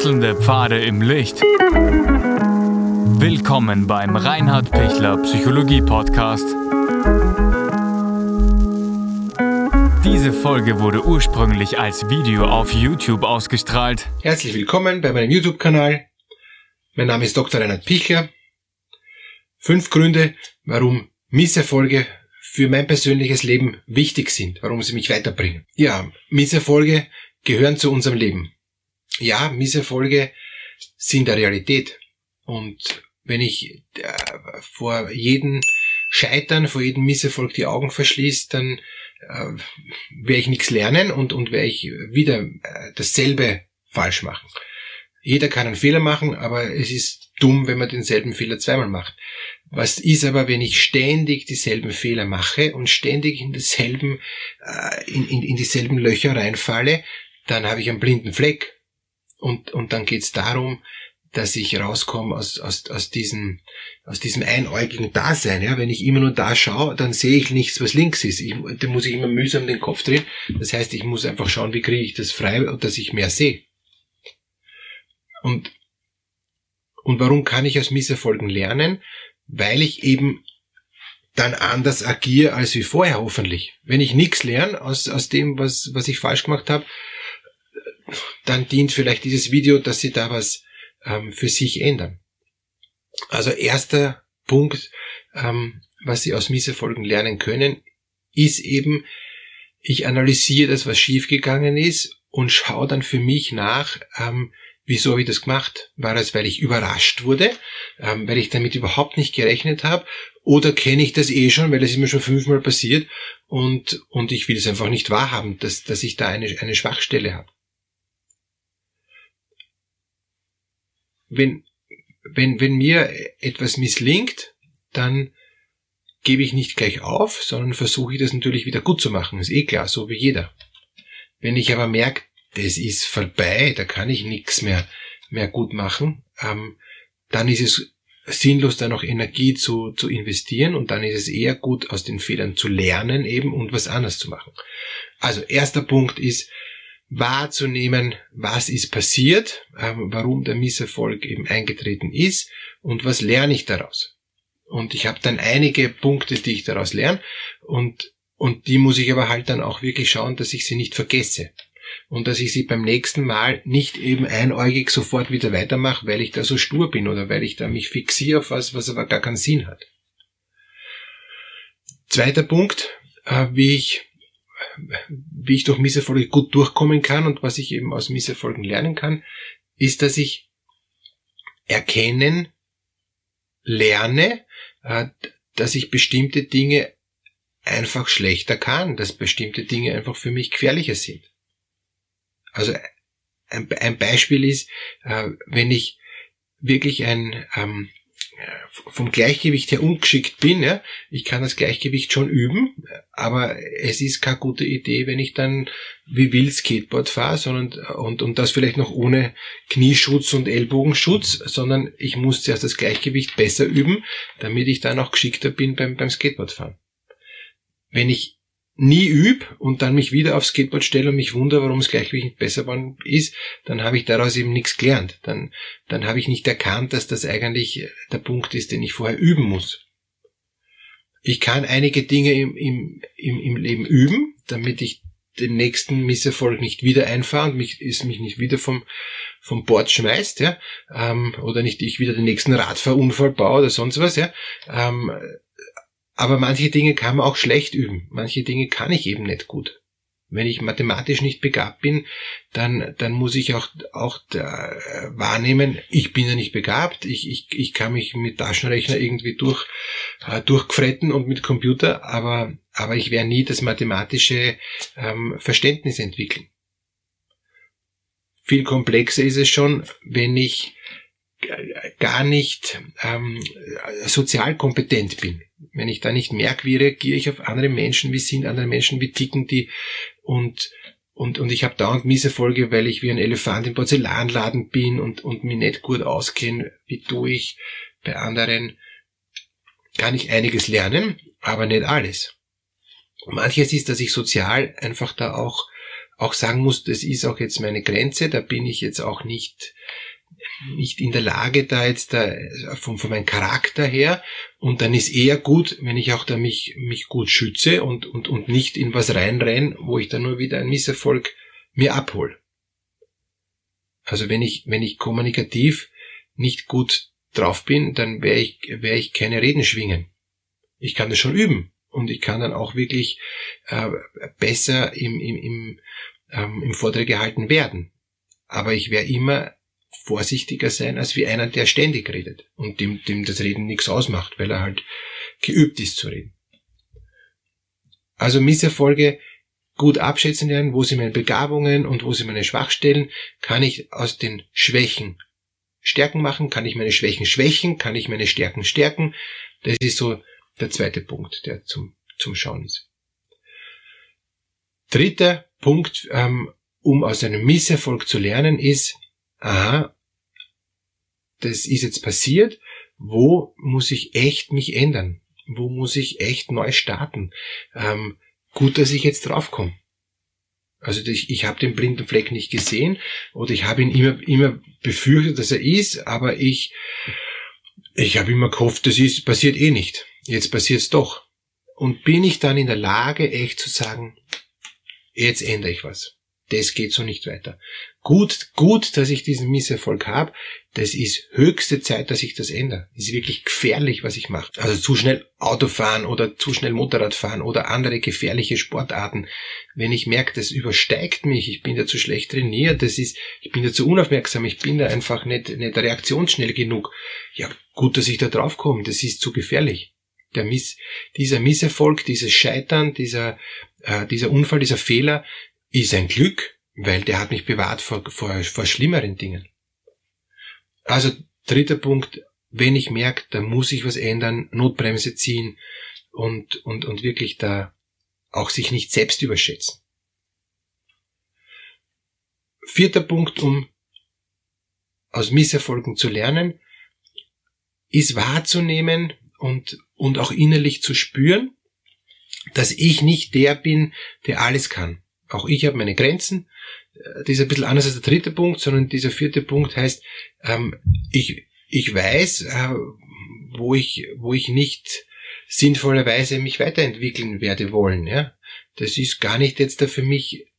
Wechselnde Pfade im Licht. Willkommen beim Reinhard Pichler Psychologie Podcast. Diese Folge wurde ursprünglich als Video auf YouTube ausgestrahlt. Herzlich willkommen bei meinem YouTube-Kanal. Mein Name ist Dr. Reinhard Pichler. Fünf Gründe, warum Misserfolge für mein persönliches Leben wichtig sind, warum sie mich weiterbringen. Ja, Misserfolge gehören zu unserem Leben. Ja, Misserfolge sind der Realität. Und wenn ich äh, vor jedem Scheitern, vor jedem Misserfolg die Augen verschließe, dann äh, werde ich nichts lernen und, und werde ich wieder äh, dasselbe falsch machen. Jeder kann einen Fehler machen, aber es ist dumm, wenn man denselben Fehler zweimal macht. Was ist aber, wenn ich ständig dieselben Fehler mache und ständig in dieselben, äh, in, in, in dieselben Löcher reinfalle, dann habe ich einen blinden Fleck. Und, und dann geht es darum, dass ich rauskomme aus, aus, aus, diesem, aus diesem einäugigen Dasein. Ja? Wenn ich immer nur da schaue, dann sehe ich nichts, was links ist. Ich, da muss ich immer mühsam den Kopf drehen. Das heißt, ich muss einfach schauen, wie kriege ich das frei, dass ich mehr sehe. Und, und warum kann ich aus Misserfolgen lernen? Weil ich eben dann anders agiere als wie vorher hoffentlich. Wenn ich nichts lerne aus, aus dem, was, was ich falsch gemacht habe, dann dient vielleicht dieses Video, dass sie da was ähm, für sich ändern. Also erster Punkt, ähm, was sie aus Misserfolgen lernen können, ist eben, ich analysiere das, was schiefgegangen ist und schaue dann für mich nach, ähm, wieso habe ich das gemacht? War das, weil ich überrascht wurde, ähm, weil ich damit überhaupt nicht gerechnet habe? Oder kenne ich das eh schon, weil das ist mir schon fünfmal passiert und, und ich will es einfach nicht wahrhaben, dass, dass ich da eine, eine Schwachstelle habe. Wenn, wenn, wenn mir etwas misslingt, dann gebe ich nicht gleich auf, sondern versuche ich das natürlich wieder gut zu machen. Ist eh klar, so wie jeder. Wenn ich aber merke, das ist vorbei, da kann ich nichts mehr, mehr gut machen, ähm, dann ist es sinnlos, da noch Energie zu, zu investieren und dann ist es eher gut, aus den Fehlern zu lernen eben und was anders zu machen. Also erster Punkt ist, wahrzunehmen, was ist passiert, ähm, warum der Misserfolg eben eingetreten ist und was lerne ich daraus. Und ich habe dann einige Punkte, die ich daraus lerne und, und die muss ich aber halt dann auch wirklich schauen, dass ich sie nicht vergesse. Und dass ich sie beim nächsten Mal nicht eben einäugig sofort wieder weitermache, weil ich da so stur bin oder weil ich da mich fixiere auf was, was aber gar keinen Sinn hat. Zweiter Punkt, äh, wie ich wie ich durch Misserfolge gut durchkommen kann und was ich eben aus Misserfolgen lernen kann, ist, dass ich erkennen, lerne, äh, dass ich bestimmte Dinge einfach schlechter kann, dass bestimmte Dinge einfach für mich gefährlicher sind. Also ein, Beispiel ist, äh, wenn ich wirklich ein ähm, vom Gleichgewicht her ungeschickt bin, ja, ich kann das Gleichgewicht schon üben, aber es ist keine gute Idee, wenn ich dann wie wild Skateboard fahre, sondern und, und das vielleicht noch ohne Knieschutz und Ellbogenschutz, sondern ich muss zuerst das Gleichgewicht besser üben, damit ich dann auch geschickter bin beim, beim Skateboardfahren. Wenn ich nie üb und dann mich wieder aufs Skateboard stelle und mich wundere, warum es Gleichgewicht nicht besser geworden ist, dann habe ich daraus eben nichts gelernt. Dann, dann habe ich nicht erkannt, dass das eigentlich der Punkt ist, den ich vorher üben muss. Ich kann einige Dinge im, im, im, im Leben üben, damit ich den nächsten Misserfolg nicht wieder einfahre und mich, ist mich nicht wieder vom, vom Bord schmeißt, ja, ähm, oder nicht ich wieder den nächsten Radfahrunfall baue oder sonst was, ja. Ähm, aber manche Dinge kann man auch schlecht üben. Manche Dinge kann ich eben nicht gut. Wenn ich mathematisch nicht begabt bin, dann, dann muss ich auch, auch da, äh, wahrnehmen, ich bin ja nicht begabt, ich, ich, ich kann mich mit Taschenrechner irgendwie durch, äh, durchgefretten und mit Computer, aber, aber ich werde nie das mathematische ähm, Verständnis entwickeln. Viel komplexer ist es schon, wenn ich gar nicht ähm, sozial kompetent bin wenn ich da nicht merke, wie reagiere ich auf andere Menschen, wie sind andere Menschen, wie ticken die und und, und ich habe dauernd Misserfolge, weil ich wie ein Elefant im Porzellanladen bin und, und mich nicht gut auskenne, wie tue ich bei anderen, kann ich einiges lernen, aber nicht alles. Manches ist, dass ich sozial einfach da auch auch sagen muss, das ist auch jetzt meine Grenze, da bin ich jetzt auch nicht nicht in der Lage, da jetzt da von, von meinem Charakter her. Und dann ist eher gut, wenn ich auch da mich, mich gut schütze und, und, und nicht in was reinrenn, wo ich dann nur wieder einen Misserfolg mir abhol. Also wenn ich, wenn ich kommunikativ nicht gut drauf bin, dann werde ich, werde ich keine Reden schwingen. Ich kann das schon üben und ich kann dann auch wirklich äh, besser im, im, im, ähm, im Vortrag gehalten werden. Aber ich werde immer vorsichtiger sein als wie einer, der ständig redet und dem, dem das Reden nichts ausmacht, weil er halt geübt ist zu reden. Also Misserfolge gut abschätzen lernen, wo sind meine Begabungen und wo sind meine Schwachstellen, kann ich aus den Schwächen Stärken machen, kann ich meine Schwächen schwächen, kann ich meine Stärken stärken. Das ist so der zweite Punkt, der zum, zum Schauen ist. Dritter Punkt, ähm, um aus einem Misserfolg zu lernen, ist, aha, das ist jetzt passiert, wo muss ich echt mich ändern? Wo muss ich echt neu starten? Ähm, gut, dass ich jetzt draufkomme. Also ich, ich habe den blinden Fleck nicht gesehen oder ich habe ihn immer, immer befürchtet, dass er ist, aber ich, ich habe immer gehofft, das ist, passiert eh nicht. Jetzt passiert es doch. Und bin ich dann in der Lage, echt zu sagen, jetzt ändere ich was das geht so nicht weiter. Gut, gut, dass ich diesen Misserfolg habe. Das ist höchste Zeit, dass ich das ändere. Das ist wirklich gefährlich, was ich mache. Also zu schnell Auto fahren oder zu schnell Motorrad fahren oder andere gefährliche Sportarten. Wenn ich merke, das übersteigt mich, ich bin da zu schlecht trainiert, das ist, ich bin da zu unaufmerksam, ich bin da einfach nicht, nicht reaktionsschnell genug. Ja, gut, dass ich da drauf komme. Das ist zu gefährlich. Der Miss, dieser Misserfolg, dieses Scheitern, dieser, äh, dieser Unfall, dieser Fehler, ist ein Glück, weil der hat mich bewahrt vor, vor, vor schlimmeren Dingen. Also dritter Punkt, wenn ich merke, da muss ich was ändern, Notbremse ziehen und, und, und wirklich da auch sich nicht selbst überschätzen. Vierter Punkt, um aus Misserfolgen zu lernen, ist wahrzunehmen und, und auch innerlich zu spüren, dass ich nicht der bin, der alles kann. Auch ich habe meine Grenzen. Das ist ein bisschen anders als der dritte Punkt, sondern dieser vierte Punkt heißt, ähm, ich, ich weiß, äh, wo ich, wo ich nicht sinnvollerweise mich weiterentwickeln werde wollen. Ja? Das ist gar nicht jetzt da für mich äh,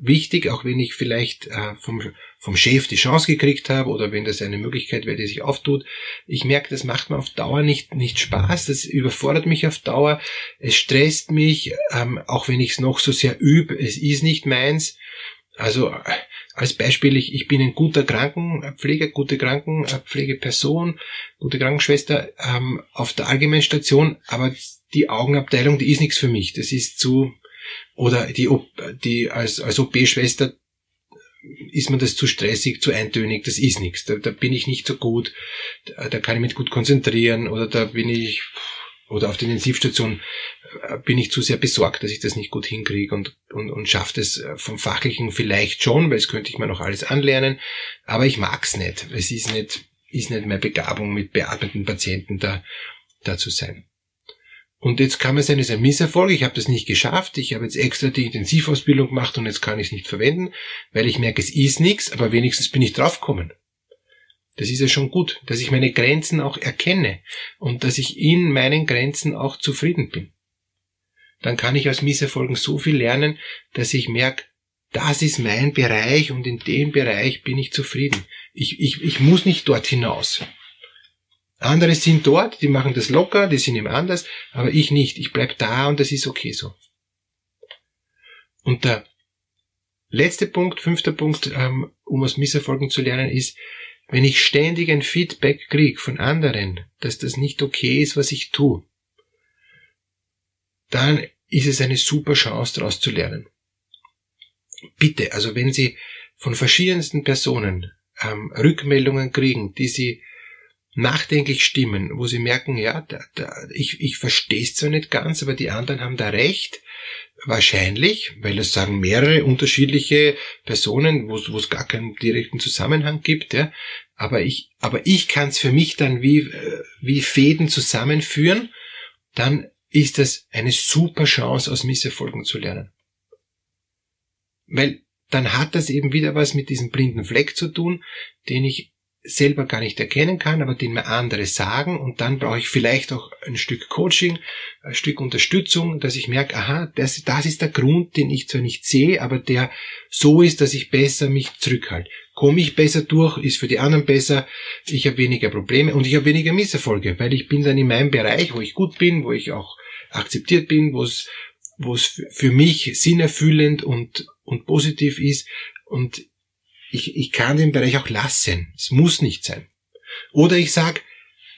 wichtig, auch wenn ich vielleicht äh, vom, vom Chef die Chance gekriegt habe oder wenn das eine Möglichkeit wäre, die sich auftut. Ich merke, das macht mir auf Dauer nicht, nicht Spaß, das überfordert mich auf Dauer, es stresst mich, ähm, auch wenn ich es noch so sehr übe, es ist nicht meins. Also äh, als Beispiel, ich, ich bin ein guter Krankenpfleger, gute Krankenpflegeperson, gute Krankenschwester ähm, auf der Allgemeinstation, aber die Augenabteilung, die ist nichts für mich. Das ist zu, oder die, die als, als OP-Schwester ist mir das zu stressig, zu eintönig, das ist nichts. Da, da bin ich nicht so gut, da, da kann ich mich gut konzentrieren oder da bin ich, oder auf der Intensivstation äh, bin ich zu sehr besorgt, dass ich das nicht gut hinkriege und, und, und schaffe das äh, vom Fachlichen vielleicht schon, weil es könnte ich mir noch alles anlernen, aber ich mag's nicht. Es ist nicht, ist nicht mehr Begabung, mit beatmeten Patienten da, da zu sein. Und jetzt kann man sagen, es ist ein Misserfolg, ich habe das nicht geschafft, ich habe jetzt extra die Intensivausbildung gemacht und jetzt kann ich es nicht verwenden, weil ich merke, es ist nichts, aber wenigstens bin ich draufgekommen. Das ist ja schon gut, dass ich meine Grenzen auch erkenne und dass ich in meinen Grenzen auch zufrieden bin. Dann kann ich aus Misserfolgen so viel lernen, dass ich merke, das ist mein Bereich und in dem Bereich bin ich zufrieden. Ich, ich, ich muss nicht dort hinaus. Andere sind dort, die machen das locker, die sind ihm anders, aber ich nicht. Ich bleib da und das ist okay so. Und der letzte Punkt, fünfter Punkt, ähm, um aus Misserfolgen zu lernen, ist, wenn ich ständig ein Feedback kriege von anderen, dass das nicht okay ist, was ich tue, dann ist es eine super Chance, daraus zu lernen. Bitte, also wenn Sie von verschiedensten Personen ähm, Rückmeldungen kriegen, die Sie nachdenklich stimmen, wo sie merken, ja, da, da, ich, ich verstehe es zwar nicht ganz, aber die anderen haben da recht. Wahrscheinlich, weil es sagen mehrere unterschiedliche Personen, wo es gar keinen direkten Zusammenhang gibt, ja. Aber ich, aber ich kann es für mich dann wie, äh, wie Fäden zusammenführen, dann ist das eine super Chance, aus Misserfolgen zu lernen. weil dann hat das eben wieder was mit diesem blinden Fleck zu tun, den ich selber gar nicht erkennen kann, aber den mir andere sagen. Und dann brauche ich vielleicht auch ein Stück Coaching, ein Stück Unterstützung, dass ich merke, aha, das, das ist der Grund, den ich zwar nicht sehe, aber der so ist, dass ich besser mich zurückhalte. Komme ich besser durch, ist für die anderen besser, ich habe weniger Probleme und ich habe weniger Misserfolge, weil ich bin dann in meinem Bereich, wo ich gut bin, wo ich auch akzeptiert bin, wo es wo es für mich sinnerfüllend und, und positiv ist. Und ich, ich kann den Bereich auch lassen. Es muss nicht sein. Oder ich sag,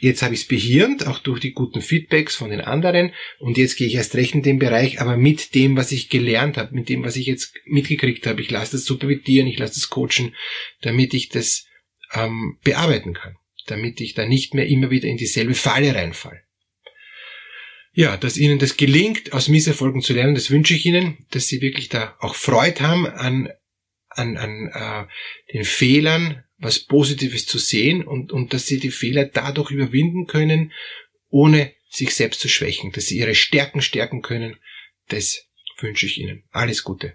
jetzt habe ich es behirnt, auch durch die guten Feedbacks von den anderen, und jetzt gehe ich erst recht in den Bereich, aber mit dem, was ich gelernt habe, mit dem, was ich jetzt mitgekriegt habe. Ich lasse das supervidieren, ich lasse das coachen, damit ich das ähm, bearbeiten kann, damit ich da nicht mehr immer wieder in dieselbe Falle reinfall. Ja, dass Ihnen das gelingt, aus Misserfolgen zu lernen, das wünsche ich Ihnen, dass Sie wirklich da auch Freude haben an an, an äh, den Fehlern was Positives zu sehen und, und dass sie die Fehler dadurch überwinden können, ohne sich selbst zu schwächen, dass sie ihre Stärken stärken können. Das wünsche ich Ihnen. Alles Gute.